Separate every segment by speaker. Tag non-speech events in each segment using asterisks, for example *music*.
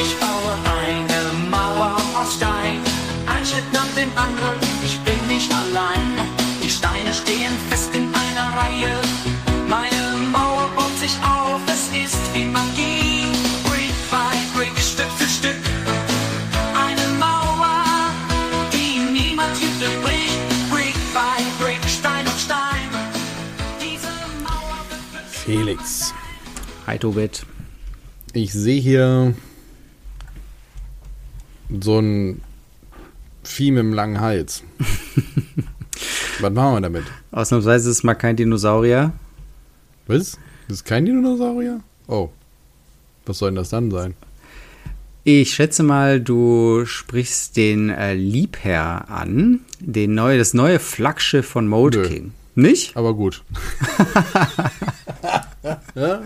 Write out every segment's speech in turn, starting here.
Speaker 1: Ich baue eine Mauer aus Stein, ein Schritt nach dem anderen, ich bin nicht allein. Die Steine stehen fest in einer Reihe, meine Mauer baut sich auf, es ist wie Magie. Brick by Brick, Stück für Stück, eine Mauer, die niemand Hütte bricht. Brick by Brick, Stein auf Stein, diese Mauer wird
Speaker 2: Felix,
Speaker 3: Hi, Tobit.
Speaker 2: ich sehe hier so ein Vieh mit einem langen Hals. *laughs* Was machen wir damit?
Speaker 3: Ausnahmsweise ist es mal kein Dinosaurier.
Speaker 2: Was? Das ist kein Dinosaurier? Oh. Was soll denn das dann sein?
Speaker 3: Ich schätze mal, du sprichst den äh, Liebherr an, den neue, das neue Flaggschiff von Mode
Speaker 2: Nö.
Speaker 3: King. Nicht?
Speaker 2: Aber gut. *laughs* ja?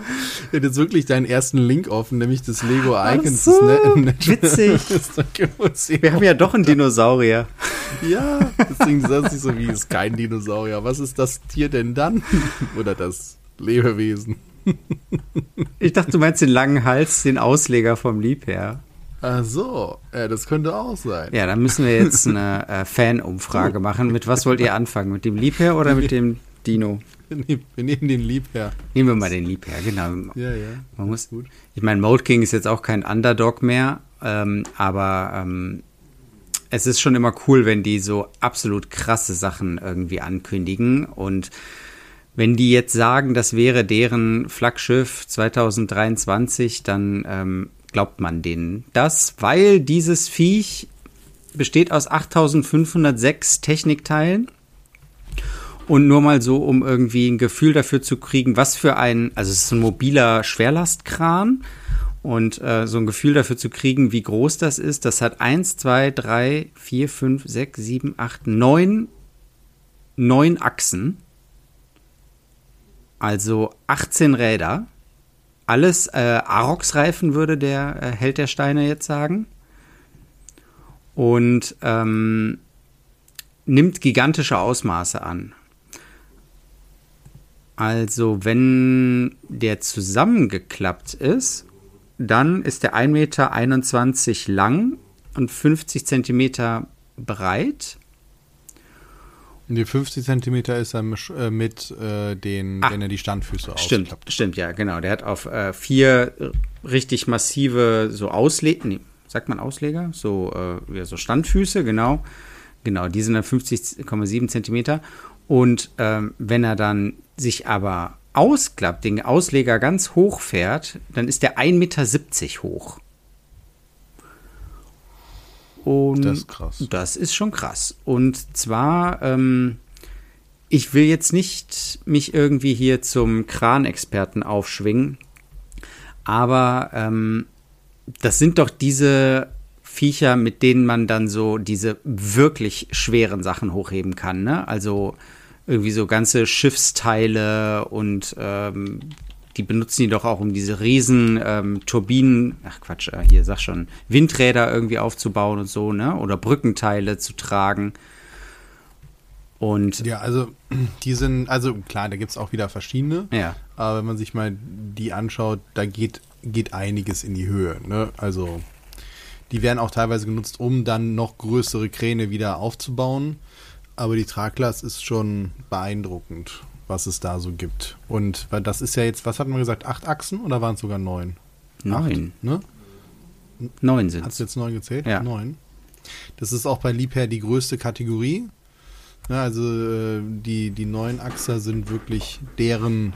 Speaker 2: Ich hätte jetzt wirklich deinen ersten Link offen, nämlich das Lego Icons.
Speaker 3: so,
Speaker 2: das *laughs* Ne-
Speaker 3: witzig. *laughs* Wir haben ja doch einen Dinosaurier.
Speaker 2: Ja, deswegen sagt sich so wie, ist kein Dinosaurier. Was ist das Tier denn dann? *laughs* Oder das Lebewesen?
Speaker 3: Ich dachte, du meinst den langen Hals, den Ausleger vom Liebherr.
Speaker 2: Ach so, ja, das könnte auch sein.
Speaker 3: Ja, dann müssen wir jetzt eine äh, Fanumfrage machen. Mit was wollt ihr anfangen? Mit dem Liebherr oder mit dem Dino?
Speaker 2: Wir nehmen, wir nehmen den Liebherr.
Speaker 3: Nehmen wir mal den Liebherr, genau.
Speaker 2: Ja, ja.
Speaker 3: Man muss,
Speaker 2: gut.
Speaker 3: ich meine, Mode King ist jetzt auch kein Underdog mehr, ähm, aber ähm, es ist schon immer cool, wenn die so absolut krasse Sachen irgendwie ankündigen und wenn die jetzt sagen, das wäre deren Flaggschiff 2023, dann ähm, glaubt man denen das, weil dieses Viech besteht aus 8506 Technikteilen. Und nur mal so, um irgendwie ein Gefühl dafür zu kriegen, was für ein, also es ist ein mobiler Schwerlastkran und äh, so ein Gefühl dafür zu kriegen, wie groß das ist. Das hat eins, zwei, drei, vier, fünf, sechs, sieben, acht, neun, neun Achsen. Also 18 Räder. Alles äh, Arox-Reifen, würde der äh, Held der Steine jetzt sagen. Und ähm, nimmt gigantische Ausmaße an. Also, wenn der zusammengeklappt ist, dann ist der 1,21 Meter lang und 50 Zentimeter breit.
Speaker 2: Und die 50 Zentimeter ist er äh, mit äh, den,
Speaker 3: Ah.
Speaker 2: wenn er die Standfüße
Speaker 3: Stimmt,
Speaker 2: ausklappt.
Speaker 3: stimmt, ja, genau. Der hat auf äh, vier richtig massive so Ausleger, nee, sagt man Ausleger? So, äh, ja, so Standfüße, genau. Genau, die sind dann 50,7 Zentimeter. Und ähm, wenn er dann sich aber ausklappt, den Ausleger ganz hoch fährt, dann ist der 1,70 Meter hoch. Und
Speaker 2: Das ist krass.
Speaker 3: Das ist schon krass. Und zwar, ähm, ich will jetzt nicht mich irgendwie hier zum Kranexperten aufschwingen, aber ähm, das sind doch diese Viecher, mit denen man dann so diese wirklich schweren Sachen hochheben kann. Ne? Also irgendwie so ganze Schiffsteile und ähm, die benutzen die doch auch, um diese riesen ähm, Turbinen, ach Quatsch, äh, hier sag schon, Windräder irgendwie aufzubauen und so, ne? Oder Brückenteile zu tragen. Und
Speaker 2: Ja, also die sind, also klar, da gibt es auch wieder verschiedene.
Speaker 3: ja,
Speaker 2: Aber wenn man sich mal die anschaut, da geht, geht einiges in die Höhe. Ne? Also die werden auch teilweise genutzt, um dann noch größere Kräne wieder aufzubauen. Aber die Traglast ist schon beeindruckend, was es da so gibt. Und weil das ist ja jetzt, was hat man gesagt, acht Achsen oder waren es sogar neun?
Speaker 3: neun.
Speaker 2: Acht, ne?
Speaker 3: Neun
Speaker 2: Hat
Speaker 3: sind
Speaker 2: es jetzt neun gezählt?
Speaker 3: Ja.
Speaker 2: Neun. Das ist auch bei Liebherr die größte Kategorie. Ja, also äh, die, die neuen Achser sind wirklich deren,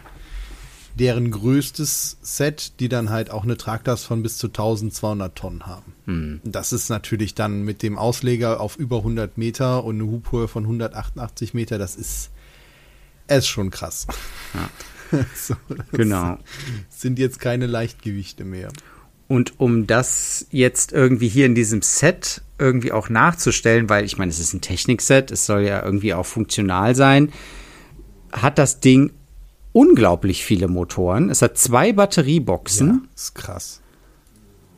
Speaker 2: deren größtes Set, die dann halt auch eine Traglast von bis zu 1200 Tonnen haben.
Speaker 3: Hm.
Speaker 2: Das ist natürlich dann mit dem Ausleger auf über 100 Meter und eine Hubhöhe von 188 Meter, das ist, es ist schon krass. *laughs* so, das
Speaker 3: Genau.
Speaker 2: Sind jetzt keine Leichtgewichte mehr.
Speaker 3: Und um das jetzt irgendwie hier in diesem Set irgendwie auch nachzustellen, weil ich meine, es ist ein Technikset, es soll ja irgendwie auch funktional sein, hat das Ding unglaublich viele Motoren. Es hat zwei Batterieboxen
Speaker 2: Ja, ist krass.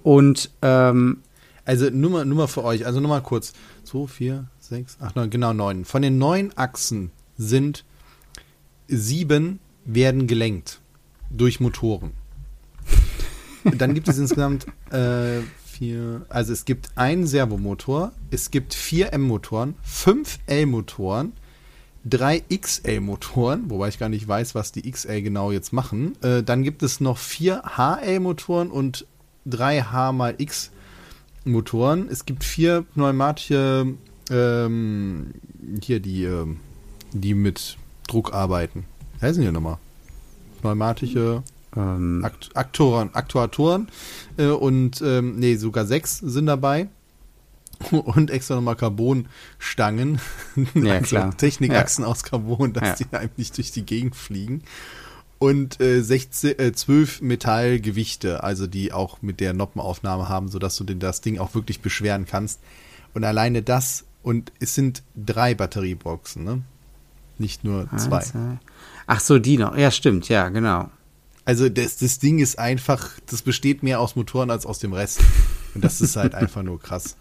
Speaker 3: und ähm,
Speaker 2: Also nur mal, nur mal für euch, also nur mal kurz. 2, 4, 6, 8, 9, genau 9. Von den neun Achsen sind sieben werden gelenkt durch Motoren. Dann gibt es insgesamt *laughs* äh, vier. Also es gibt einen Servomotor, es gibt vier M-Motoren, fünf L-Motoren, drei XL-Motoren, wobei ich gar nicht weiß, was die XL genau jetzt machen. Äh, dann gibt es noch vier HL-Motoren und drei H mal X-Motoren. Es gibt vier pneumatische, ähm, hier die, ähm, die mit Druck arbeiten. Wie heißen die nochmal? Pneumatische
Speaker 3: Ähm,
Speaker 2: Akt Aktoren, Aktuatoren äh, und ähm, nee, sogar sechs sind dabei. *laughs* Und extra nochmal Carbonstangen. *laughs*
Speaker 3: Ja,
Speaker 2: also
Speaker 3: klar.
Speaker 2: Technikachsen aus Carbon, dass
Speaker 3: Ja.
Speaker 2: die einem nicht durch die Gegend fliegen. Und äh, 16, äh, 12 Metallgewichte, also die auch mit der Noppenaufnahme haben, sodass du den, das Ding auch wirklich beschweren kannst. Und alleine das, und es sind drei Batterieboxen, ne? Nicht nur zwei.
Speaker 3: Ach so, die noch. Ja, stimmt, ja, genau.
Speaker 2: Also das, das Ding ist einfach, das besteht mehr aus Motoren als aus dem Rest. Und das ist halt *laughs* einfach nur krass,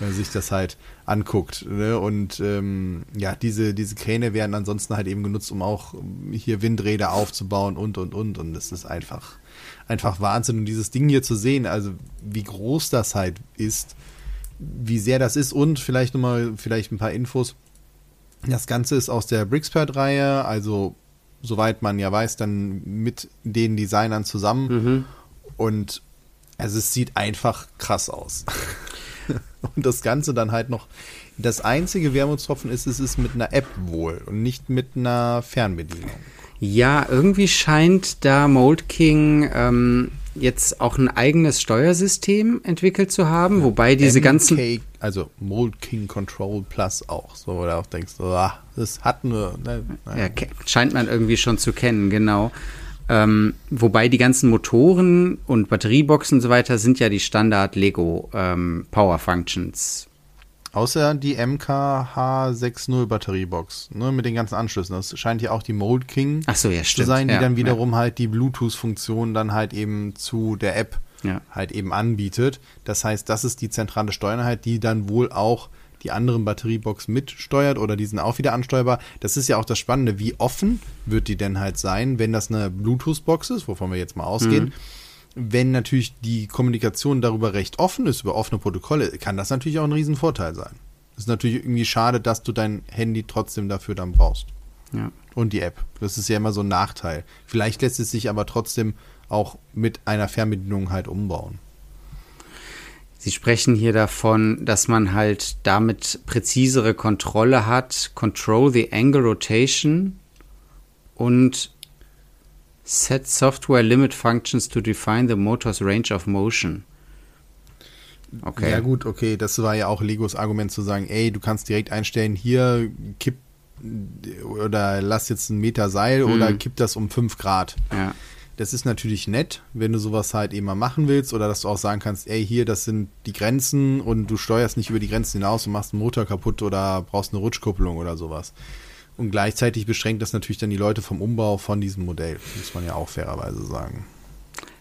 Speaker 2: man sich das halt anguckt. Ne? Und ähm, ja, diese, diese Kräne werden ansonsten halt eben genutzt, um auch hier Windräder aufzubauen und und und. Und das ist einfach, einfach Wahnsinn. Und dieses Ding hier zu sehen, also wie groß das halt ist, wie sehr das ist und vielleicht nochmal, vielleicht ein paar Infos. Das Ganze ist aus der Brickspert-Reihe, also soweit man ja weiß, dann mit den Designern zusammen. Und also es sieht einfach krass aus. *laughs* *laughs* und das Ganze dann halt noch. Das einzige Wermutstropfen ist, es ist mit einer App wohl und nicht mit einer Fernbedienung.
Speaker 3: Ja, irgendwie scheint da Mold King ähm, jetzt auch ein eigenes Steuersystem entwickelt zu haben, wobei diese ganzen.
Speaker 2: MK, also Mold King Control Plus auch, so wo du auch denkst, ah, das hat nur. Ne,
Speaker 3: Ja, scheint man irgendwie schon zu kennen, genau. Ähm, wobei die ganzen Motoren und Batterieboxen und so weiter sind ja die Standard Lego ähm, Power Functions.
Speaker 2: Außer die MKH60 Batteriebox, ne, mit den ganzen Anschlüssen. Das scheint ja auch die Mold King
Speaker 3: so, ja,
Speaker 2: zu sein, die
Speaker 3: ja,
Speaker 2: dann wiederum halt die Bluetooth-Funktion dann halt eben zu der App
Speaker 3: Ja.
Speaker 2: halt eben anbietet. Das heißt, das ist die zentrale Steuereinheit, die dann wohl auch die anderen Batterieboxen mitsteuert oder die sind auch wieder ansteuerbar. Das ist ja auch das Spannende. Wie offen wird die denn halt sein, wenn das eine Bluetooth-Box ist, wovon wir jetzt mal ausgehen? Wenn natürlich die Kommunikation darüber recht offen ist, über offene Protokolle, kann das natürlich auch ein Riesenvorteil sein. ist natürlich irgendwie schade, dass du dein Handy trotzdem dafür dann brauchst.
Speaker 3: Ja.
Speaker 2: Und die App. Das ist ja immer so ein Nachteil. Vielleicht lässt es sich aber trotzdem auch mit einer Fernbedienung halt umbauen.
Speaker 3: Sie sprechen hier davon, dass man halt damit präzisere Kontrolle hat, control the angle rotation und set software limit functions to define the motor's range of motion. Okay.
Speaker 2: Ja gut, okay, das war ja auch Legos Argument zu sagen, ey, du kannst direkt einstellen, hier kipp oder lass jetzt einen Meter Seil oder kipp das um 5 Grad.
Speaker 3: Ja.
Speaker 2: Das ist natürlich nett, wenn du sowas halt eben mal machen willst oder dass du auch sagen kannst, ey, hier, das sind die Grenzen und du steuerst nicht über die Grenzen hinaus und machst einen Motor kaputt oder brauchst eine Rutschkupplung oder sowas. Und gleichzeitig beschränkt das natürlich dann die Leute vom Umbau von diesem Modell, muss man ja auch fairerweise sagen.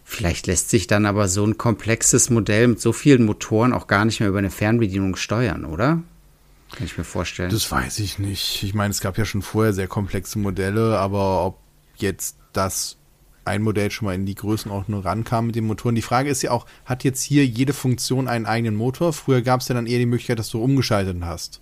Speaker 3: Vielleicht lässt sich dann aber so ein komplexes Modell mit so vielen Motoren auch gar nicht mehr über eine Fernbedienung steuern, oder? Kann ich mir vorstellen.
Speaker 2: Das weiß ich nicht. Ich meine, es gab ja schon vorher sehr komplexe Modelle, aber ob jetzt das ein Modell schon mal in die Größenordnung rankam mit den Motoren. Die Frage ist ja auch, hat jetzt hier jede Funktion einen eigenen Motor? Früher gab es ja dann eher die Möglichkeit, dass du umgeschaltet hast.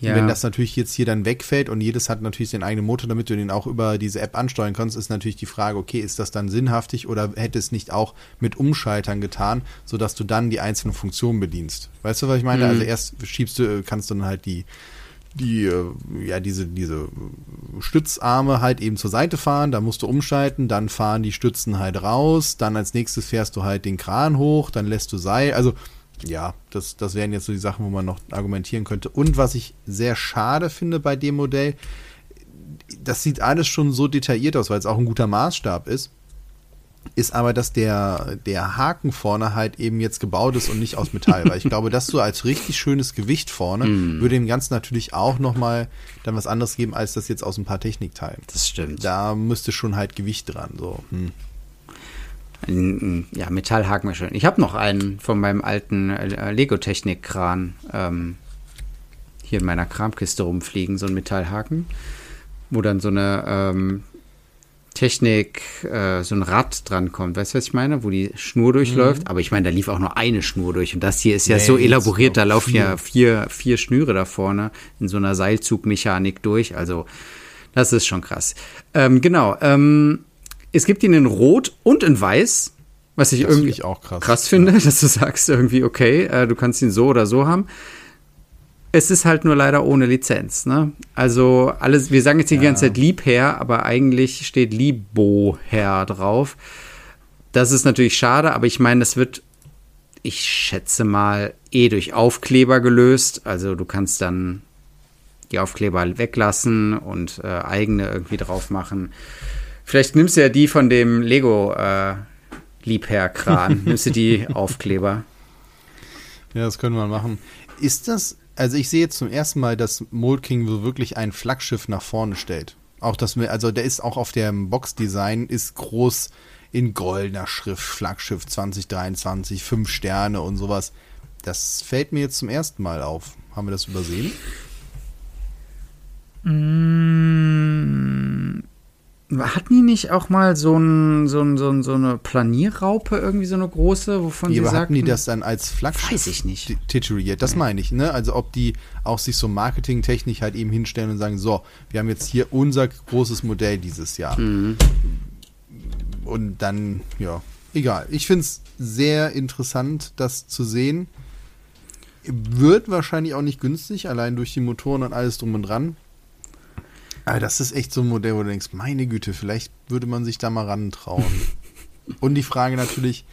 Speaker 3: ja.
Speaker 2: Wenn das natürlich jetzt hier dann wegfällt und jedes hat natürlich seinen eigenen Motor, damit du den auch über diese App ansteuern kannst, ist natürlich die Frage, okay, ist das dann sinnhaftig oder hätte es nicht auch mit Umschaltern getan, sodass du dann die einzelnen Funktionen bedienst? Weißt du, was ich meine?
Speaker 3: Mhm.
Speaker 2: Also erst schiebst du, kannst du dann halt die die, äh, ja, diese, diese Stützarme halt eben zur Seite fahren, da musst du umschalten, dann fahren die Stützen halt raus, dann als nächstes fährst du halt den Kran hoch, dann lässt du Seil, also ja, das, das wären jetzt so die Sachen, wo man noch argumentieren könnte. Und was ich sehr schade finde bei dem Modell, das sieht alles schon so detailliert aus, weil es auch ein guter Maßstab ist, ist aber, dass der, der Haken vorne halt eben jetzt gebaut ist und nicht aus Metall. Weil ich *laughs* glaube, das so als richtig schönes Gewicht vorne würde dem Ganzen natürlich auch nochmal dann was anderes geben, als das jetzt aus ein paar Technikteilen.
Speaker 3: das stimmt.
Speaker 2: Da müsste schon halt Gewicht dran. So. Hm.
Speaker 3: Ja, Metallhaken wäre schön. Ich habe noch einen von meinem alten äh, Lego-Technik-Kran ähm, hier in meiner Kramkiste rumfliegen, so ein Metallhaken, wo dann so eine ähm, Technik äh, so ein Rad dran kommt. Weißt du, was ich meine? Wo die Schnur durchläuft. Mhm. Aber ich meine, da lief auch nur eine Schnur durch. Und das hier ist ja nee, so elaboriert, da laufen vier. ja vier, vier Schnüre da vorne in so einer Seilzugmechanik durch. Also, das ist schon krass. Ähm, genau. Ähm, es gibt ihn in Rot und in Weiß. Was ich das irgendwie ich auch krass, krass finde, ja. *laughs* dass du sagst irgendwie, okay, äh, du kannst ihn so oder so haben. Es ist halt nur leider ohne Lizenz. Ne? Also alles, wir sagen jetzt die ja. ganze Zeit Liebherr, aber eigentlich steht Lieboherr drauf. Das ist natürlich schade, aber ich meine, das wird, ich schätze mal, eh durch Aufkleber gelöst. Also du kannst dann die Aufkleber weglassen und äh, eigene irgendwie drauf machen. Vielleicht nimmst du ja die von dem Lego äh, Liebherr-Kran. *laughs* nimmst du die Aufkleber.
Speaker 2: Ja, das können wir machen. Ist das also ich sehe jetzt zum ersten Mal, dass Mold King wirklich ein Flaggschiff nach vorne stellt. Auch das, also der ist auch auf dem Boxdesign ist groß in goldener Schrift, Flaggschiff 2023, fünf Sterne und sowas. Das fällt mir jetzt zum ersten Mal auf. Haben wir das übersehen?
Speaker 3: Mmh, hatten die nicht auch mal so, ein, so, ein, so, ein, so eine Planierraupe, irgendwie so eine große, wovon ja, sie
Speaker 2: sagten? hatten die das dann als Flaggschiff
Speaker 3: Weiß ich nicht.
Speaker 2: tituliert? Das meine ich, ne? Also ob die auch sich so marketingtechnisch halt eben hinstellen und sagen, so, wir haben jetzt hier unser großes Modell dieses Jahr. Mhm. Und dann, ja, egal. Ich finde es sehr interessant, das zu sehen. Wird wahrscheinlich auch nicht günstig, allein durch die Motoren und alles drum und dran. Aber das ist echt so ein Modell, wo du denkst, meine Güte, vielleicht würde man sich da mal rantrauen. *laughs* Und die Frage natürlich,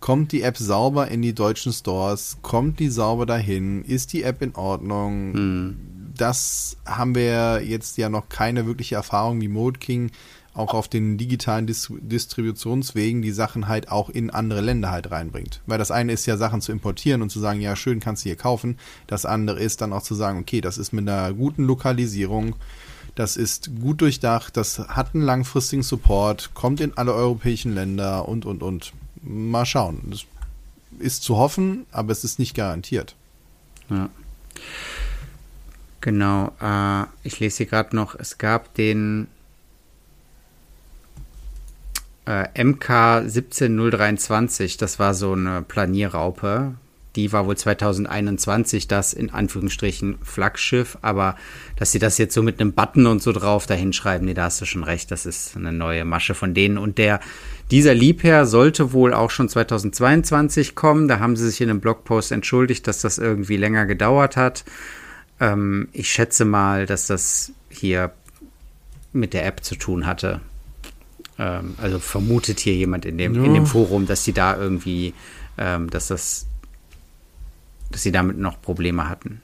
Speaker 2: kommt die App sauber in die deutschen Stores? Kommt die sauber dahin? Ist die App in Ordnung? Hm. Das haben wir jetzt ja noch keine wirkliche Erfahrung wie Mode King auch auf den digitalen Dis Distributionswegen die Sachen halt auch in andere Länder halt reinbringt. Weil das eine ist ja Sachen zu importieren und zu sagen, ja schön, kannst du hier kaufen. Das andere ist dann auch zu sagen, okay, das ist mit einer guten Lokalisierung das ist gut durchdacht, das hat einen langfristigen Support, kommt in alle europäischen Länder und, und, und. Mal schauen. Das ist zu hoffen, aber es ist nicht garantiert.
Speaker 3: Ja. Genau. Äh, ich lese hier gerade noch, es gab den äh, MK 17023, das war so eine Planierraupe, die war wohl 2021 das in Anführungsstrichen Flaggschiff, aber dass sie das jetzt so mit einem Button und so drauf dahin schreiben, nee, da hast du schon recht, das ist eine neue Masche von denen. Und der, dieser Liebherr sollte wohl auch schon 2022 kommen. Da haben sie sich in einem Blogpost entschuldigt, dass das irgendwie länger gedauert hat. Ähm, ich schätze mal, dass das hier mit der App zu tun hatte. Ähm, also vermutet hier jemand in dem, ja. in dem Forum, dass die da irgendwie, ähm, dass das dass sie damit noch Probleme hatten.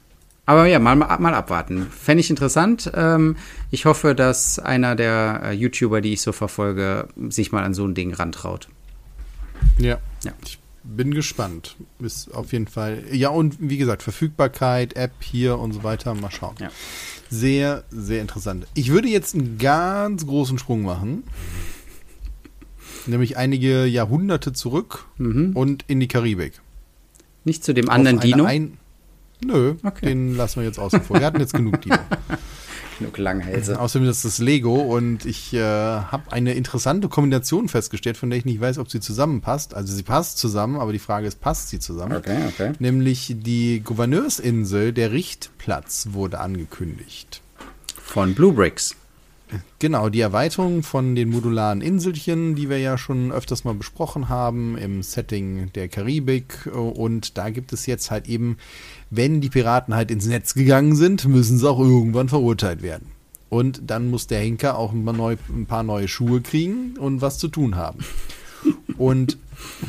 Speaker 3: Aber ja, mal, mal abwarten. Fände ich interessant. Ähm, ich hoffe, dass einer der äh, YouTuber, die ich so verfolge, sich mal an so ein Ding rantraut.
Speaker 2: Ja. ja. Ich bin gespannt. Ist auf jeden Fall. Ja, und wie gesagt, Verfügbarkeit, App hier und so weiter. Mal schauen. Ja. Sehr, sehr interessant. Ich würde jetzt einen ganz großen Sprung machen. Nämlich einige Jahrhunderte zurück mhm. und in die Karibik.
Speaker 3: Nicht zu dem anderen Dino? Ein
Speaker 2: Nö, okay. den lassen wir jetzt außen vor. Wir hatten jetzt genug Dino. *laughs*
Speaker 3: genug Langhälse.
Speaker 2: Außerdem ist das Lego und ich äh, habe eine interessante Kombination festgestellt, von der ich nicht weiß, ob sie zusammenpasst. Also sie passt zusammen, aber die Frage ist, passt sie zusammen?
Speaker 3: Okay, okay.
Speaker 2: Nämlich die Gouverneursinsel, der Richtplatz, wurde angekündigt.
Speaker 3: Von Blue Bricks.
Speaker 2: Genau, die Erweiterung von den modularen Inselchen, die wir ja schon öfters mal besprochen haben im Setting der Karibik. Und da gibt es jetzt halt eben, wenn die Piraten halt ins Netz gegangen sind, müssen sie auch irgendwann verurteilt werden. Und dann muss der Henker auch ein paar neue Schuhe kriegen und was zu tun haben. Und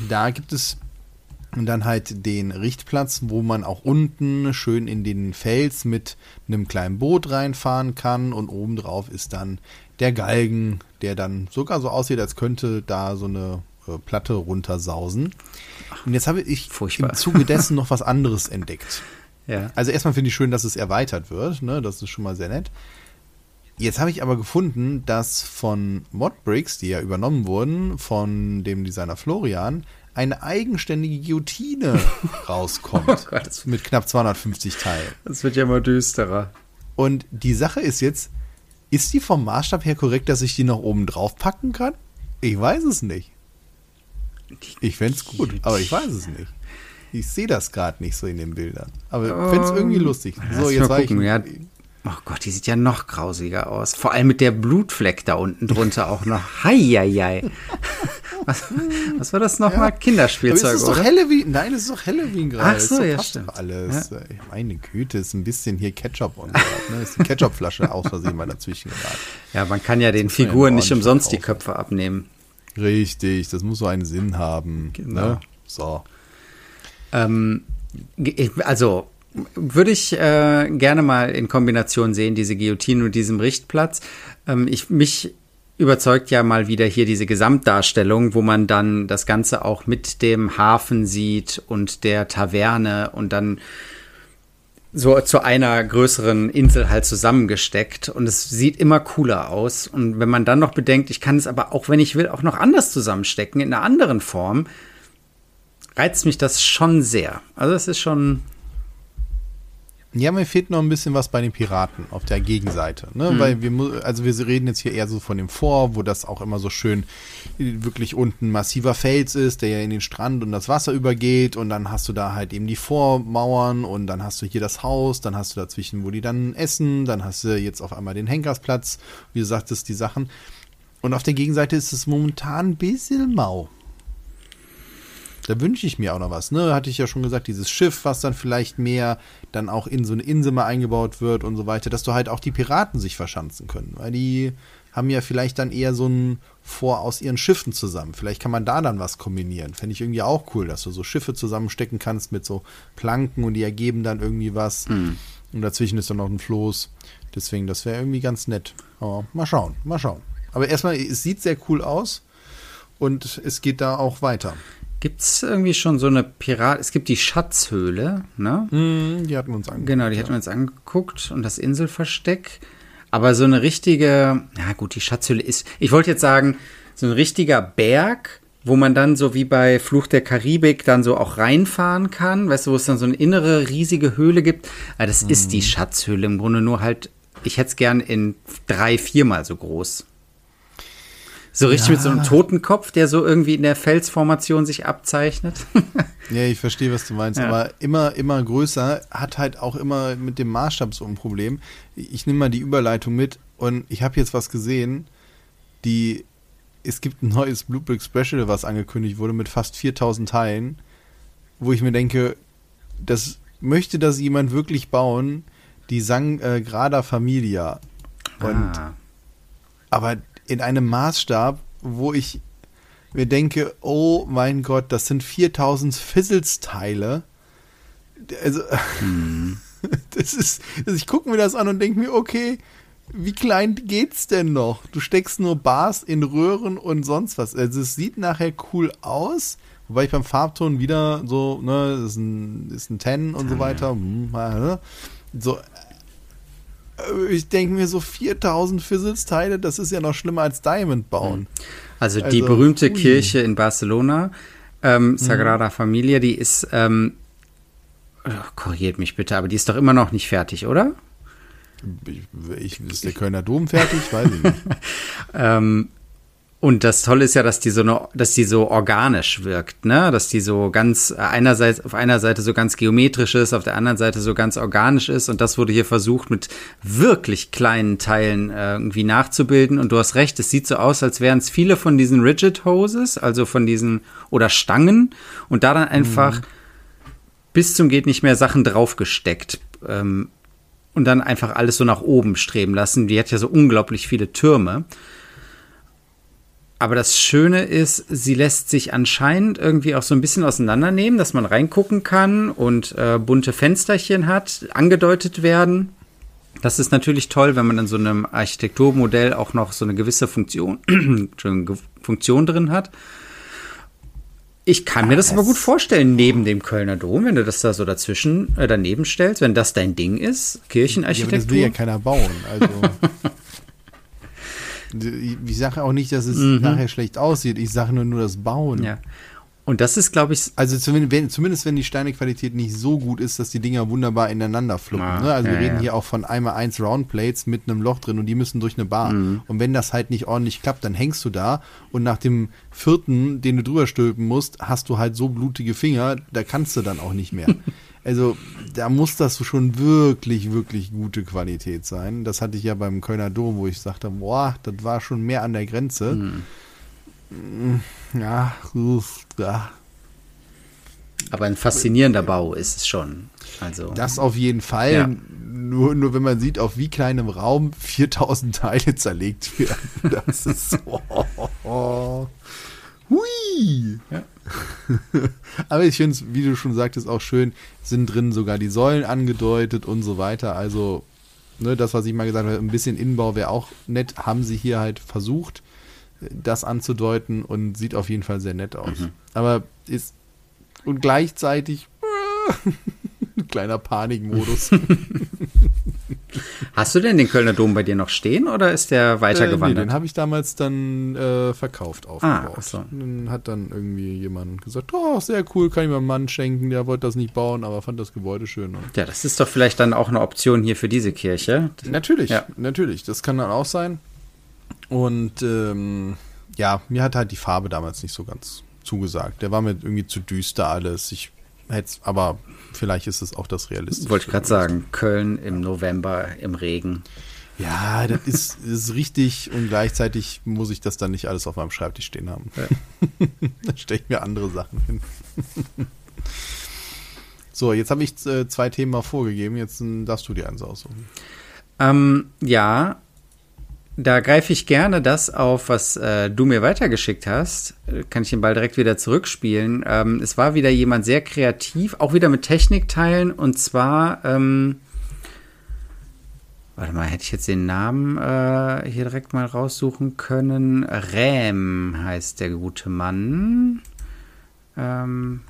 Speaker 2: da gibt es und dann halt den Richtplatz, wo man auch unten schön in den Fels mit einem kleinen Boot reinfahren kann. Und obendrauf ist dann der Galgen, der dann sogar so aussieht, als könnte da so eine äh, Platte runtersausen. Und jetzt habe ich Furchtbar. im Zuge dessen noch was anderes entdeckt. Ja. Also erstmal finde ich schön, dass es erweitert wird. Ne? Das ist schon mal sehr nett. Jetzt habe ich aber gefunden, dass von Modbricks, die ja übernommen wurden, von dem Designer Florian, eine eigenständige Guillotine *laughs* rauskommt. Oh Gott. Mit knapp 250 Teilen.
Speaker 3: Das wird ja immer düsterer.
Speaker 2: Und die Sache ist jetzt, ist die vom Maßstab her korrekt, dass ich die noch oben drauf packen kann? Ich weiß es nicht. Ich fände es gut, aber ich weiß es nicht. Ich sehe das gerade nicht so in den Bildern. Aber ich fände es irgendwie lustig. So, jetzt
Speaker 3: mal
Speaker 2: war ich.
Speaker 3: gucken. Ja, oh Gott, die sieht ja noch grausiger aus. Vor allem mit der Blutfleck da unten drunter auch noch. Heieiei. *laughs* Was, was war das nochmal?
Speaker 2: Es
Speaker 3: Kinderspielzeug,
Speaker 2: ist
Speaker 3: oder?
Speaker 2: Halloween. Nein, es ist doch Halloween gerade.
Speaker 3: Ach so, ja, stimmt.
Speaker 2: Alles. Meine Güte, ist ein bisschen hier Ketchup und. Ne? Ist die Ketchupflasche aus Versehen mal dazwischen geraten.
Speaker 3: Ja, man kann ja den
Speaker 2: ja
Speaker 3: Figuren nicht umsonst die
Speaker 2: verkaufen.
Speaker 3: Köpfe abnehmen.
Speaker 2: Richtig, das muss so einen Sinn haben.
Speaker 3: Genau.
Speaker 2: Ne? So.
Speaker 3: Ähm, also würde ich äh, gerne mal in Kombination sehen, diese Guillotine und diesem Richtplatz. Ähm, ich, mich überzeugt ja mal wieder hier diese Gesamtdarstellung, wo man dann das Ganze auch mit dem Hafen sieht und der Taverne und dann so zu einer größeren Insel halt zusammengesteckt und es sieht immer cooler aus. Und wenn man dann noch bedenkt, ich kann es aber auch, wenn ich will, auch noch anders zusammenstecken, in einer anderen Form, reizt mich das schon sehr. Also es ist schon,
Speaker 2: Ja, mir fehlt noch ein bisschen was bei den Piraten auf der Gegenseite. Ne? Weil wir, also wir reden jetzt hier eher so von dem Vor, wo das auch immer so schön äh, wirklich unten massiver Fels ist, der ja in den Strand und das Wasser übergeht und dann hast du da halt eben die Vormauern und dann hast du hier das Haus, dann hast du dazwischen, wo die dann essen, dann hast du jetzt auf einmal den Henkersplatz, wie du sagtest, die Sachen. Und auf der Gegenseite ist es momentan ein bisschen mau. Da wünsche ich mir auch noch was, ne? Hatte ich ja schon gesagt, dieses Schiff, was dann vielleicht mehr dann auch in so eine Insel mal eingebaut wird und so weiter, dass du halt auch die Piraten sich verschanzen können, weil die haben ja vielleicht dann eher so ein Vor aus ihren Schiffen zusammen. Vielleicht kann man da dann was kombinieren. Fände ich irgendwie auch cool, dass du so Schiffe zusammenstecken kannst mit so Planken und die ergeben dann irgendwie was. Und dazwischen ist dann noch ein Floß. Deswegen, das wäre irgendwie ganz nett. Aber mal schauen, mal schauen. Aber erstmal, es sieht sehr cool aus und es geht da auch weiter.
Speaker 3: Gibt es irgendwie schon so eine Pirat, es gibt die Schatzhöhle, ne?
Speaker 2: Mhm, die hatten wir uns angeguckt.
Speaker 3: Genau, die hatten wir uns angeguckt und das Inselversteck. Aber so eine richtige, na gut, die Schatzhöhle ist, ich wollte jetzt sagen, so ein richtiger Berg, wo man dann so wie bei Fluch der Karibik dann so auch reinfahren kann, weißt du, wo es dann so eine innere riesige Höhle gibt. Aber das ist die Schatzhöhle im Grunde nur halt, ich hätte es gern in drei, viermal so groß. So richtig mit so einem Totenkopf, der so irgendwie in der Felsformation sich abzeichnet. *laughs*
Speaker 2: Ja, ich verstehe, was du meinst,
Speaker 3: Ja.
Speaker 2: aber immer, immer größer hat halt auch immer mit dem Maßstab so ein Problem. Ich nehme mal die Überleitung mit und ich habe jetzt was gesehen, die, es gibt ein neues Bluebrick Special, was angekündigt wurde mit fast 4000 Teilen, wo ich mir denke, das möchte das jemand wirklich bauen, die Sang äh, Grada Familia. Und
Speaker 3: Ah.
Speaker 2: aber in einem Maßstab, wo ich mir denke, oh mein Gott, das sind 4000 Fizzles-Teile. Also, *laughs* das ist, also ich gucke mir das an und denke mir, okay, wie klein geht's denn noch? Du steckst nur Bars in Röhren und sonst was. Also es sieht nachher cool aus, wobei ich beim Farbton wieder so, ne, das ist ein, ist ein 10 und so weiter. hm, äh, So, ich denke mir so 4000 Fizzles-Teile, das ist ja noch schlimmer als Diamond bauen.
Speaker 3: Also, die
Speaker 2: Also,
Speaker 3: berühmte
Speaker 2: ui. Mhm.
Speaker 3: Kirche in Barcelona, ähm, Sagrada Familia, die ist, ähm, oh, korrigiert mich bitte, aber die ist doch immer noch nicht fertig, oder?
Speaker 2: Ich, ich, ist der Kölner Dom fertig? Weiß ich nicht. *laughs*
Speaker 3: Ähm, und das Tolle ist ja, dass die so eine, dass die so organisch wirkt, ne? Dass die so ganz äh, einerseits auf einer Seite so ganz geometrisch ist, auf der anderen Seite so ganz organisch ist. Und das wurde hier versucht mit wirklich kleinen Teilen äh, irgendwie nachzubilden. Und du hast recht, es sieht so aus, als wären es viele von diesen Rigid Hoses, also von diesen oder Stangen, und da dann einfach bis zum geht nicht mehr Sachen draufgesteckt. Ähm, und dann einfach alles so nach oben streben lassen. Die hat ja so unglaublich viele Türme. Aber das Schöne ist, sie lässt sich anscheinend irgendwie auch so ein bisschen auseinandernehmen, dass man reingucken kann und äh, bunte Fensterchen hat, angedeutet werden. Das ist natürlich toll, wenn man in so einem Architekturmodell auch noch so eine gewisse Funktion, *clears throat* Funktion drin hat. Ich kann mir das aber gut vorstellen, neben dem Kölner Dom, wenn du das da so dazwischen, äh, daneben stellst, wenn das dein Ding ist,
Speaker 2: Ja, aber
Speaker 3: Kirchenarchitektur.
Speaker 2: das will ja keiner bauen. Also. *laughs* ich sage auch nicht, dass es nachher schlecht aussieht. Ich sage nur, nur das Bauen.
Speaker 3: Ja. Und das ist, glaube ich,
Speaker 2: Also zumindest wenn, zumindest wenn die Steinequalität nicht so gut ist, dass die Dinger wunderbar ineinander fluppen.
Speaker 3: Ah,
Speaker 2: ne? Also wir
Speaker 3: ja,
Speaker 2: reden
Speaker 3: ja.
Speaker 2: hier auch von einmal eins Roundplates mit einem Loch drin und die müssen durch eine Bar.
Speaker 3: Mhm.
Speaker 2: Und wenn das halt nicht ordentlich klappt, dann hängst du da und nach dem vierten, den du drüber stülpen musst, hast du halt so blutige Finger, da kannst du dann auch nicht mehr. *laughs* also da muss das schon wirklich, wirklich gute Qualität sein. Das hatte ich ja beim Kölner Dom, wo ich sagte, boah, das war schon mehr an der Grenze.
Speaker 3: Mhm.
Speaker 2: Ja, uff, ja,
Speaker 3: aber ein faszinierender Bau ist es schon. Also,
Speaker 2: Das auf jeden Fall.
Speaker 3: Ja.
Speaker 2: Nur, nur wenn man sieht, auf wie kleinem Raum 4000 Teile zerlegt werden. Das ist so. *laughs* Hui.
Speaker 3: Ja. *laughs*
Speaker 2: Aber ich finde es, wie du schon sagtest, auch schön, sind drin sogar die Säulen angedeutet und so weiter. Also, ne, das, was ich mal gesagt habe, ein bisschen Innenbau wäre auch nett, haben sie hier halt versucht, das anzudeuten und sieht auf jeden Fall sehr nett aus.
Speaker 3: Mhm.
Speaker 2: Aber ist und gleichzeitig *laughs* ein kleiner Panikmodus. *laughs*
Speaker 3: hast du denn den Kölner Dom bei dir noch stehen oder ist der
Speaker 2: Äh, nee,
Speaker 3: weitergewandert?
Speaker 2: den habe ich damals dann äh, verkauft, aufgebaut.
Speaker 3: ach so.
Speaker 2: Dann hat dann irgendwie jemand gesagt, oh, sehr cool, kann ich meinem Mann schenken. Der wollte das nicht bauen, aber fand das Gebäude schön.
Speaker 3: Ja, das ist doch vielleicht dann auch eine Option hier für diese Kirche.
Speaker 2: natürlich,
Speaker 3: Ja.
Speaker 2: natürlich, das kann dann auch sein. Und ähm, ja, mir hat halt die Farbe damals nicht so ganz zugesagt. Der war mir irgendwie zu düster alles. Ich hätte aber vielleicht ist es auch das Realistische.
Speaker 3: Wollte ich gerade sagen, Köln im November im Regen.
Speaker 2: Ja, das ist, ist richtig und gleichzeitig muss ich das dann nicht alles auf meinem Schreibtisch stehen haben. *laughs* da stelle ich mir andere Sachen hin. *laughs* so, jetzt habe ich äh, zwei Themen mal vorgegeben, jetzt äh, darfst du dir eins aussuchen.
Speaker 3: Ähm, ja, da greife ich gerne das auf, was äh, du mir weitergeschickt hast. Kann ich den Ball direkt wieder zurückspielen. Ähm, es war wieder jemand sehr kreativ, auch wieder mit Technikteilen. Und zwar, ähm, warte mal, hätte ich jetzt den Namen äh, hier direkt mal raussuchen können. Räm heißt der gute Mann. Ähm,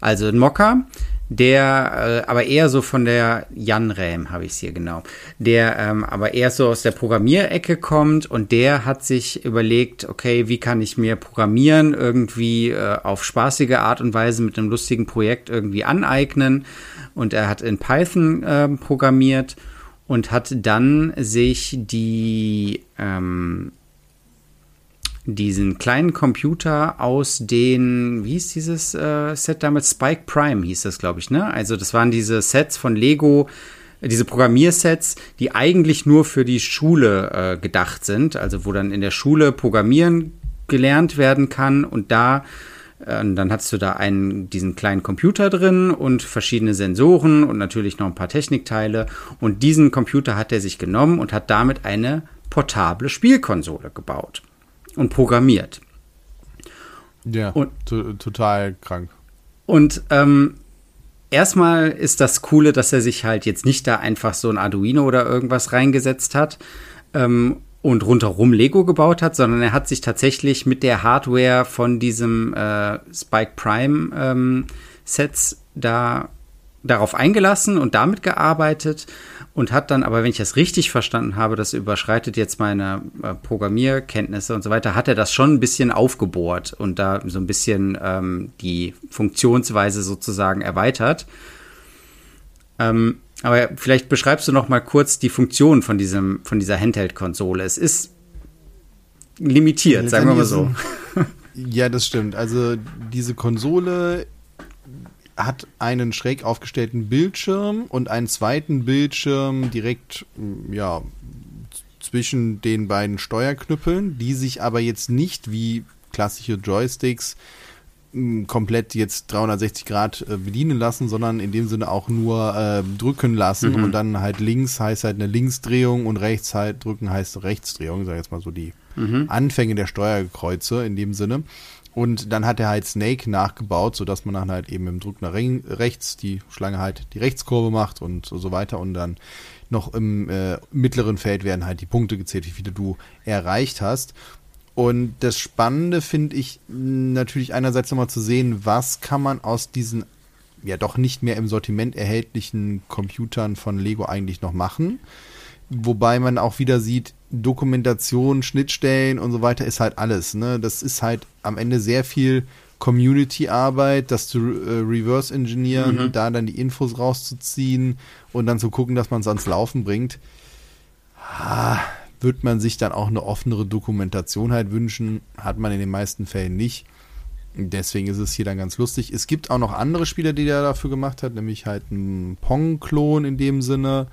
Speaker 3: also ein Mocker, der äh, aber eher so von der Jan Räm habe ich es hier genau, der ähm, aber eher so aus der Programmierecke kommt und der hat sich überlegt, okay, wie kann ich mir Programmieren irgendwie äh, auf spaßige Art und Weise mit einem lustigen Projekt irgendwie aneignen? Und er hat in Python ähm, programmiert und hat dann sich die ähm, diesen kleinen Computer aus den, wie hieß dieses äh, Set damals? Spike Prime hieß das, glaube ich, ne? Also das waren diese Sets von Lego, diese Programmiersets, die eigentlich nur für die Schule äh, gedacht sind, also wo dann in der Schule Programmieren gelernt werden kann und da äh, dann hast du da einen, diesen kleinen Computer drin und verschiedene Sensoren und natürlich noch ein paar Technikteile. Und diesen Computer hat er sich genommen und hat damit eine portable Spielkonsole gebaut und programmiert.
Speaker 2: Ja,
Speaker 3: Und-
Speaker 2: to total krank.
Speaker 3: Und ähm, erstmal ist das Coole, dass er sich halt jetzt nicht da einfach so ein Arduino oder irgendwas reingesetzt hat ähm, und rundherum Lego gebaut hat, sondern er hat sich tatsächlich mit der Hardware von diesem äh, Spike Prime ähm, Sets da darauf eingelassen und damit gearbeitet und hat dann, aber wenn ich das richtig verstanden habe, das überschreitet jetzt meine äh, Programmierkenntnisse und so weiter, hat er das schon ein bisschen aufgebohrt und da so ein bisschen ähm, die Funktionsweise sozusagen erweitert. Ähm, aber vielleicht beschreibst du noch mal kurz die Funktion von diesem, von dieser Handheld-Konsole. Es ist limitiert, sagen wir mal so. *laughs*
Speaker 2: Ja, das stimmt. Also diese Konsole hat einen schräg aufgestellten Bildschirm und einen zweiten Bildschirm direkt mm, ja zwischen den beiden Steuerknüppeln, die sich aber jetzt nicht wie klassische Joysticks mm, komplett jetzt 360 Grad äh, bedienen lassen, sondern in dem Sinne auch nur äh, drücken lassen und dann halt links heißt halt eine Linksdrehung und rechts halt drücken heißt Rechtsdrehung, sag ich jetzt mal so die Anfänge der Steuerkreuze in dem Sinne. Und dann hat er halt Snake nachgebaut, sodass man dann halt eben im Druck nach re- rechts die Schlange halt die Rechtskurve macht und so weiter. Und dann noch im äh, mittleren Feld werden halt die Punkte gezählt, wie viele du erreicht hast. Und das Spannende finde ich natürlich einerseits nochmal zu sehen, was kann man aus diesen ja doch nicht mehr im Sortiment erhältlichen Computern von Lego eigentlich noch machen. Wobei man auch wieder sieht, Dokumentation, Schnittstellen und so weiter ist halt alles. Ne? Das ist halt am Ende sehr viel Community-Arbeit, das zu äh, reverse engineeren, mhm. da dann die Infos rauszuziehen und dann zu gucken, dass man es ans Laufen bringt. Ah, wird man sich dann auch eine offenere Dokumentation halt wünschen, hat man in den meisten Fällen nicht. Deswegen ist es hier dann ganz lustig. Es gibt auch noch andere Spieler, die der dafür gemacht hat, nämlich halt ein Pong-Klon in dem Sinne.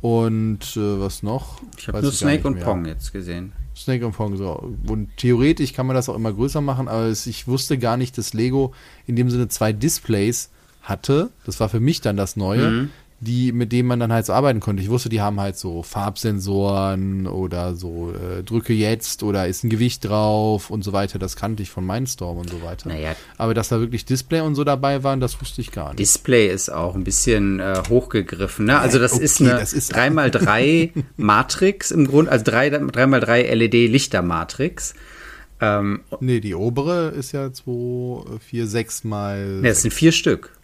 Speaker 2: Und äh, was noch?
Speaker 3: Ich habe nur Snake und Pong jetzt gesehen.
Speaker 2: Snake und Pong, so. Und theoretisch kann man das auch immer größer machen, aber ich wusste gar nicht, dass Lego in dem Sinne zwei Displays hatte. Das war für mich dann das Neue. Mhm die, mit denen man dann halt so arbeiten konnte. Ich wusste, die haben halt so Farbsensoren oder so äh, drücke jetzt oder ist ein Gewicht drauf und so weiter. Das kannte ich von Mindstorm und so weiter. Naja. Aber dass da wirklich Display und so dabei waren, das wusste ich gar nicht.
Speaker 3: Display ist auch ein bisschen äh, hochgegriffen. Ne? Also das okay, ist eine das ist 3x3 *laughs* Matrix im Grunde, also 3, 3x3 LED-Lichtermatrix.
Speaker 2: Ähm, nee, die obere ist ja 2, 4, 6 mal.
Speaker 3: Ne, das sind vier Stück.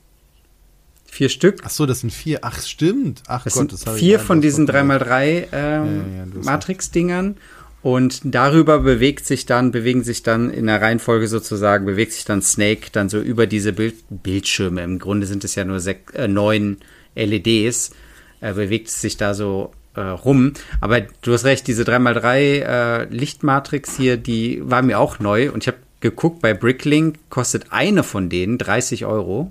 Speaker 3: Vier Stück.
Speaker 2: Ach so, das sind vier. Ach, stimmt. Ach
Speaker 3: das Gott, sind das vier von diesen 3x3 ähm, ja, ja, Matrix-Dingern. Und darüber bewegt sich dann, bewegen sich dann in der Reihenfolge sozusagen, bewegt sich dann Snake dann so über diese Bild Bildschirme. Im Grunde sind es ja nur sech, äh, neun LEDs, äh, bewegt es sich da so äh, rum. Aber du hast recht, diese 3x3 äh, Lichtmatrix hier, die war mir auch neu. Und ich habe geguckt, bei Bricklink kostet eine von denen 30 Euro.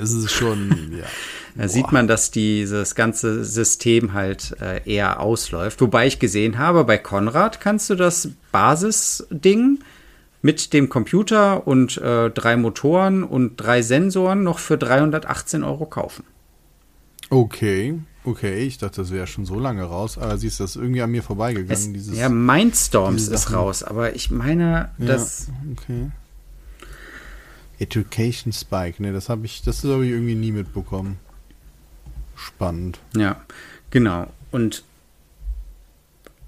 Speaker 2: Es ist schon, ja. *laughs*
Speaker 3: Da sieht man, dass dieses ganze System halt äh, eher ausläuft. Wobei ich gesehen habe, bei Konrad kannst du das Basisding mit dem Computer und äh, drei Motoren und drei Sensoren noch für 318 Euro kaufen.
Speaker 2: Okay, okay. Ich dachte, das wäre schon so lange raus. Aber siehst du, das ist irgendwie an mir vorbeigegangen.
Speaker 3: Es, dieses, ja, Mindstorms ist raus. Aber ich meine, ja, dass. Okay.
Speaker 2: Education Spike, ne, das habe ich, das habe ich irgendwie nie mitbekommen. Spannend.
Speaker 3: Ja, genau. Und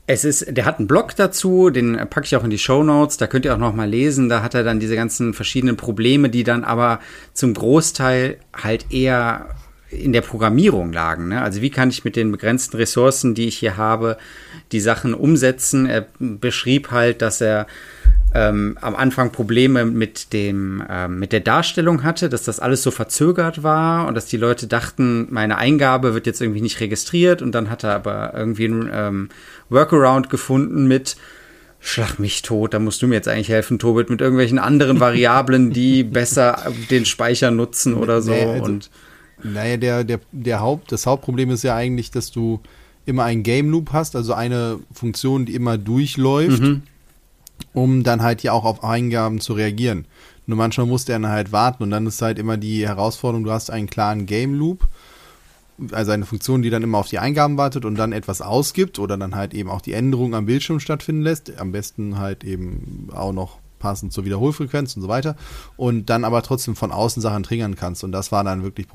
Speaker 3: es ist, der hat einen Blog dazu, den packe ich auch in die Show Notes, da könnt ihr auch noch mal lesen. Da hat er dann diese ganzen verschiedenen Probleme, die dann aber zum Großteil halt eher in der Programmierung lagen. Ne? Also wie kann ich mit den begrenzten Ressourcen, die ich hier habe, die Sachen umsetzen? Er beschrieb halt, dass er ähm, am Anfang Probleme mit dem ähm, mit der Darstellung hatte, dass das alles so verzögert war und dass die Leute dachten, meine Eingabe wird jetzt irgendwie nicht registriert und dann hat er aber irgendwie einen ähm, Workaround gefunden mit Schlag mich tot, da musst du mir jetzt eigentlich helfen, Tobit, mit irgendwelchen anderen Variablen, *laughs* die besser den Speicher nutzen oder so. Nee, also, und
Speaker 2: naja, der, der, der Haupt, das Hauptproblem ist ja eigentlich, dass du immer einen Game Loop hast, also eine Funktion, die immer durchläuft. Mhm um dann halt ja auch auf Eingaben zu reagieren. Nur manchmal musst du dann halt warten und dann ist halt immer die Herausforderung, du hast einen klaren Game Loop, also eine Funktion, die dann immer auf die Eingaben wartet und dann etwas ausgibt oder dann halt eben auch die Änderung am Bildschirm stattfinden lässt. Am besten halt eben auch noch passend zur Wiederholfrequenz und so weiter. Und dann aber trotzdem von außen Sachen triggern kannst. Und das war dann wirklich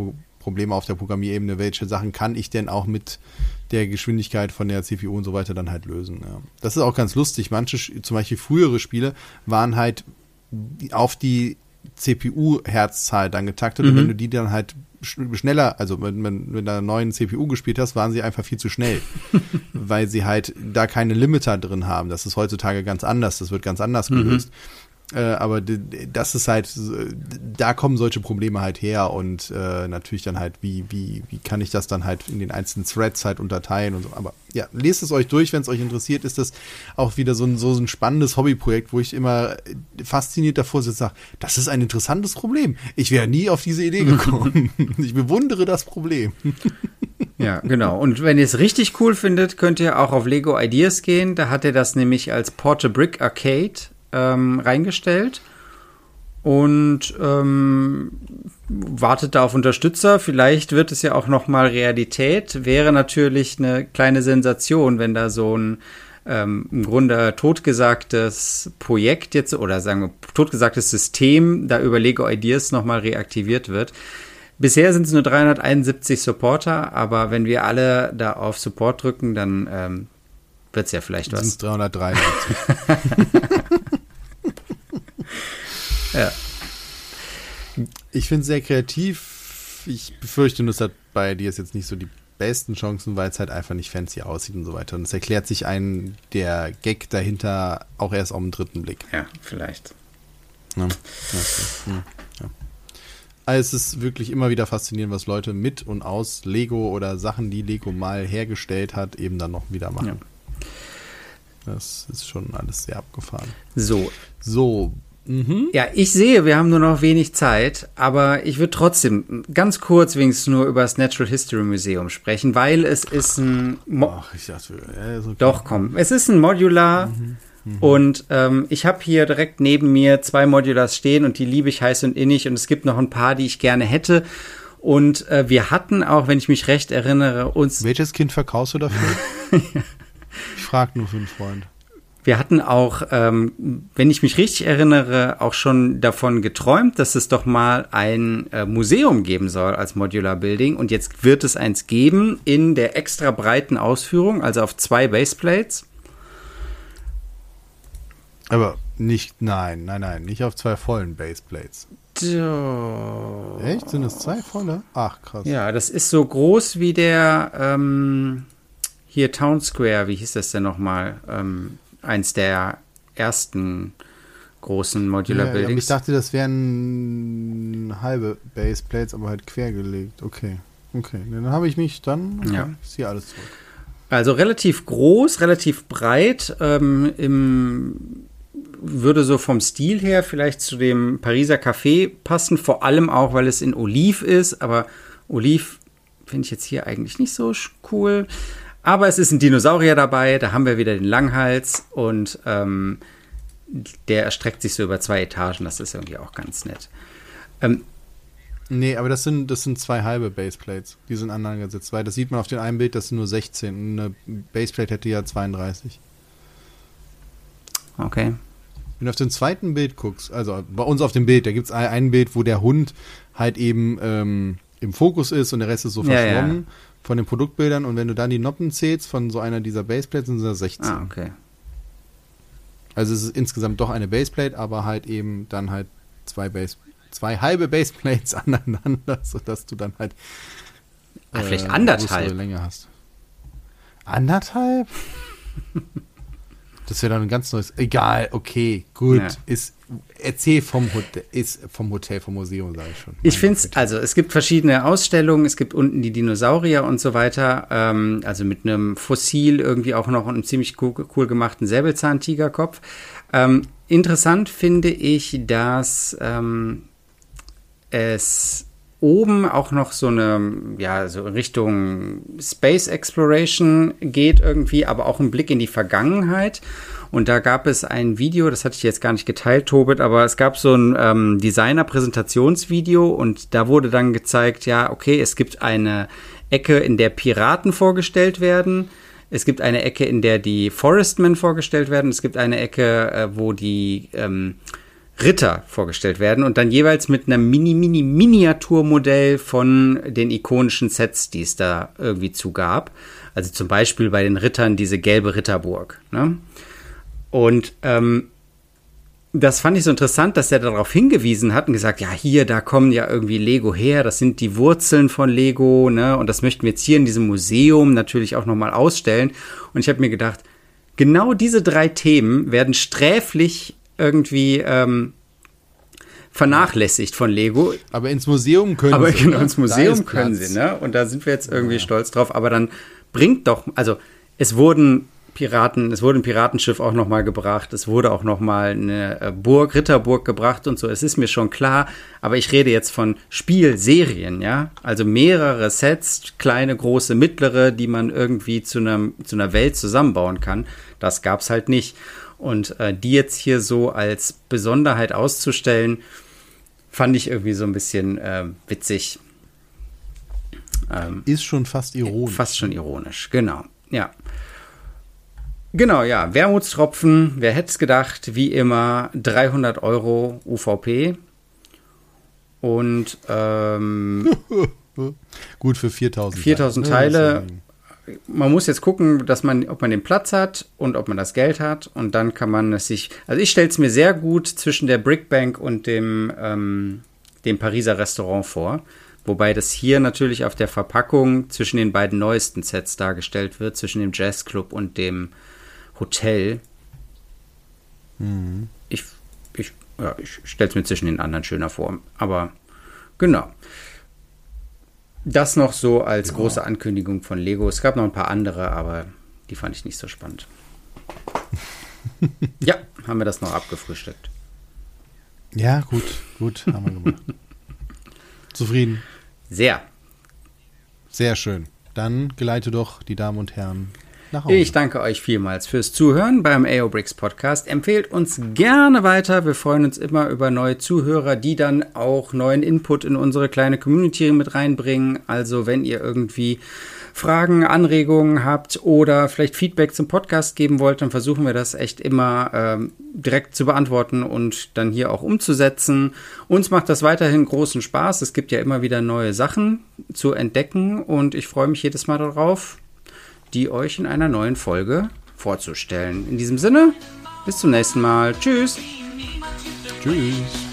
Speaker 2: Probleme auf der Programmierebene. Welche Sachen kann ich denn auch mit der Geschwindigkeit von der CPU und so weiter dann halt lösen. Ja. Das ist auch ganz lustig. Manche, zum Beispiel frühere Spiele, waren halt auf die CPU-Herzzahl dann getaktet mhm. und wenn du die dann halt schneller, also wenn du mit einer neuen CPU gespielt hast, waren sie einfach viel zu schnell, *laughs* weil sie halt da keine Limiter drin haben. Das ist heutzutage ganz anders, das wird ganz anders mhm. gelöst. Mhm. Äh, aber das ist halt, da kommen solche Probleme halt her und äh, natürlich dann halt, wie, wie, wie kann ich das dann halt in den einzelnen Threads halt unterteilen und so. Aber ja, lest es euch durch, wenn es euch interessiert, ist das auch wieder so ein, so ein spannendes Hobbyprojekt, wo ich immer fasziniert davor sitze und sage, das ist ein interessantes Problem. Ich wäre nie auf diese Idee gekommen. *laughs* ich bewundere das Problem.
Speaker 3: Ja, genau. Und wenn ihr es richtig cool findet, könnt ihr auch auf Lego Ideas gehen. Da hat er das nämlich als Porta-Brick Arcade ähm, reingestellt und ähm, wartet da auf Unterstützer. Vielleicht wird es ja auch noch mal Realität. Wäre natürlich eine kleine Sensation, wenn da so ein ähm, im Grunde totgesagtes Projekt jetzt oder sagen wir totgesagtes System da über Lego Ideas noch mal reaktiviert wird. Bisher sind es nur 371 Supporter, aber wenn wir alle da auf Support drücken, dann ähm, wird es ja vielleicht was.
Speaker 2: Sind 393. *laughs* Ja. Ich finde es sehr kreativ. Ich befürchte nur, es hat bei dir jetzt nicht so die besten Chancen, weil es halt einfach nicht fancy aussieht und so weiter. Und es erklärt sich ein der Gag dahinter auch erst auf den dritten Blick.
Speaker 3: Ja, vielleicht.
Speaker 2: Ja, ja, ja. Also es ist wirklich immer wieder faszinierend, was Leute mit und aus Lego oder Sachen, die Lego mal hergestellt hat, eben dann noch wieder machen.
Speaker 3: Ja.
Speaker 2: Das ist schon alles sehr abgefahren.
Speaker 3: So,
Speaker 2: So, mhm.
Speaker 3: Ja, ich sehe, wir haben nur noch wenig Zeit, aber ich würde trotzdem ganz kurz wenigstens nur über das Natural History Museum sprechen, weil es ist ein. Mo
Speaker 2: Ach, ich dachte, ja, okay.
Speaker 3: Doch, komm. Es ist ein Modular. Und ähm, ich habe hier direkt neben mir zwei Modulars stehen und die liebe ich heiß und innig und es gibt noch ein paar, die ich gerne hätte. Und äh, wir hatten auch, wenn ich mich recht erinnere, uns
Speaker 2: Welches Kind verkaufst du dafür? *laughs* ich frage nur für einen Freund.
Speaker 3: Wir hatten auch, ähm, wenn ich mich richtig erinnere, auch schon davon geträumt, dass es doch mal ein äh, Museum geben soll als Modular Building. Und jetzt wird es eins geben in der extra breiten Ausführung, also auf zwei Baseplates.
Speaker 2: Aber nicht, nein, nein, nein, nicht auf zwei vollen Baseplates. Echt? Sind es zwei volle? Ach, krass.
Speaker 3: Ja, das ist so groß wie der ähm, hier Town Square, wie hieß das denn nochmal? Ähm, eins der ersten großen Modular
Speaker 2: Ja, aber ich
Speaker 3: Buildings.
Speaker 2: dachte, das wären halbe Baseplates, aber halt quergelegt. Okay. Okay. Dann habe ich mich dann. Okay,
Speaker 3: Ja.
Speaker 2: Ich ziehe alles zurück.
Speaker 3: Also relativ groß, relativ breit, ähm, im, würde so vom Stil her vielleicht zu dem Pariser Café passen, vor allem auch, weil es in Oliv ist, aber Oliv finde ich jetzt hier eigentlich nicht so cool. Aber es ist ein Dinosaurier dabei, da haben wir wieder den Langhals und ähm, der erstreckt sich so über zwei Etagen, das ist irgendwie auch ganz nett. Ähm,
Speaker 2: Nee, aber das sind, das sind zwei halbe Baseplates. Die sind aneinander gesetzt. Weil das sieht man auf dem einen Bild, das sind nur 16. Und eine Baseplate hätte ja 32.
Speaker 3: okay.
Speaker 2: Wenn du auf den zweiten Bild guckst, also bei uns auf dem Bild, da gibt es ein, ein Bild, wo der Hund halt eben ähm, im Fokus ist und der Rest ist so
Speaker 3: Ja,
Speaker 2: verschwommen von den Produktbildern. Und wenn du dann die Noppen zählst von so einer dieser Baseplates, sind das 16.
Speaker 3: Ah, okay.
Speaker 2: Also es ist insgesamt doch eine Baseplate, aber halt eben dann halt zwei Base, zwei halbe Baseplates *laughs* aneinander, sodass du dann halt äh,
Speaker 3: vielleicht
Speaker 2: eine
Speaker 3: anderthalb.
Speaker 2: Länge hast. Anderthalb? *laughs* Das wäre dann ein ganz neues. Egal, okay, gut.
Speaker 3: Ja.
Speaker 2: Ist, erzähl vom Hotel, ist vom Hotel, vom Museum, sage ich schon.
Speaker 3: Ich finde es, also es gibt verschiedene Ausstellungen, es gibt unten die Dinosaurier und so weiter, ähm, also mit einem Fossil irgendwie auch noch und einem ziemlich cool, cool gemachten Säbelzahntigerkopf. Ähm, interessant finde ich, dass ähm, es oben auch noch so eine, ja, so Richtung Space Exploration geht irgendwie, aber auch ein Blick in die Vergangenheit. Und da gab es ein Video, das hatte ich jetzt gar nicht geteilt, Tobit, aber es gab so ein ähm, Designer-Präsentationsvideo und da wurde dann gezeigt, ja, okay, es gibt eine Ecke, in der Piraten vorgestellt werden. Es gibt eine Ecke, in der die Forestmen vorgestellt werden. Es gibt eine Ecke, äh, wo die ähm, Ritter vorgestellt werden und dann jeweils mit einem Mini-Mini-Miniaturmodell von den ikonischen Sets, die es da irgendwie zugab. Also zum Beispiel bei den Rittern diese gelbe Ritterburg. Ne? Und ähm, das fand ich so interessant, dass er darauf hingewiesen hat und gesagt, ja, hier, da kommen ja irgendwie Lego her, das sind die Wurzeln von Lego, ne? Und das möchten wir jetzt hier in diesem Museum natürlich auch nochmal ausstellen. Und ich habe mir gedacht, genau diese drei Themen werden sträflich irgendwie ähm, vernachlässigt von Lego.
Speaker 2: Aber ins Museum können
Speaker 3: Aber
Speaker 2: sie.
Speaker 3: genau,
Speaker 2: ne?
Speaker 3: ins Museum können
Speaker 2: Platz.
Speaker 3: sie, ne? Und da sind wir jetzt irgendwie stolz drauf. Aber dann bringt doch, also es wurden Piraten, es wurde ein Piratenschiff auch nochmal gebracht, es wurde auch nochmal eine äh, Burg, Ritterburg gebracht und so. Es ist mir schon klar, aber ich rede jetzt von Spielserien, ja? Also mehrere Sets, kleine, große, mittlere, die man irgendwie zu, einem, zu einer Welt zusammenbauen kann. Das gab's halt nicht. Und äh, die jetzt hier so als Besonderheit auszustellen, fand ich irgendwie so ein bisschen äh, witzig. Ähm,
Speaker 2: Ist schon fast ironisch.
Speaker 3: Fast schon ironisch, genau. Ja. Genau, ja. Wermutstropfen, wer hätte es gedacht, wie immer 300 Euro UVP. Und ähm, *laughs*
Speaker 2: Gut für 4000
Speaker 3: 4000
Speaker 2: ne?
Speaker 3: Teile.
Speaker 2: Das ist ja-
Speaker 3: man muss jetzt gucken, dass man, ob man den Platz hat und ob man das Geld hat. Und dann kann man es sich. Also ich stelle es mir sehr gut zwischen der Brickbank und dem, ähm, dem Pariser Restaurant vor. Wobei das hier natürlich auf der Verpackung zwischen den beiden neuesten Sets dargestellt wird, zwischen dem Jazzclub und dem Hotel. Ich, ich ja, ich stelle es mir zwischen den anderen schöner vor. Aber genau. Das noch so als ja. große Ankündigung von Lego. Es gab noch ein paar andere, aber die fand ich nicht so spannend. *laughs* ja, haben wir das noch abgefrühstückt.
Speaker 2: Ja, gut, gut, haben wir gemacht. *laughs* Zufrieden?
Speaker 3: Sehr.
Speaker 2: Sehr schön. Dann geleite doch die Damen und Herren
Speaker 3: nach Hause. Ich danke euch vielmals fürs Zuhören beim AO Bricks Podcast. Empfehlt uns gerne weiter. Wir freuen uns immer über neue Zuhörer, die dann auch neuen Input in unsere kleine Community mit reinbringen. Also wenn ihr irgendwie Fragen, Anregungen habt oder vielleicht Feedback zum Podcast geben wollt, dann versuchen wir das echt immer ähm, direkt zu beantworten und dann hier auch umzusetzen. Uns macht das weiterhin großen Spaß. Es gibt ja immer wieder neue Sachen zu entdecken und ich freue mich jedes Mal darauf, die euch in einer neuen Folge vorzustellen. In diesem Sinne, bis zum nächsten Mal. Tschüss.
Speaker 2: Tschüss.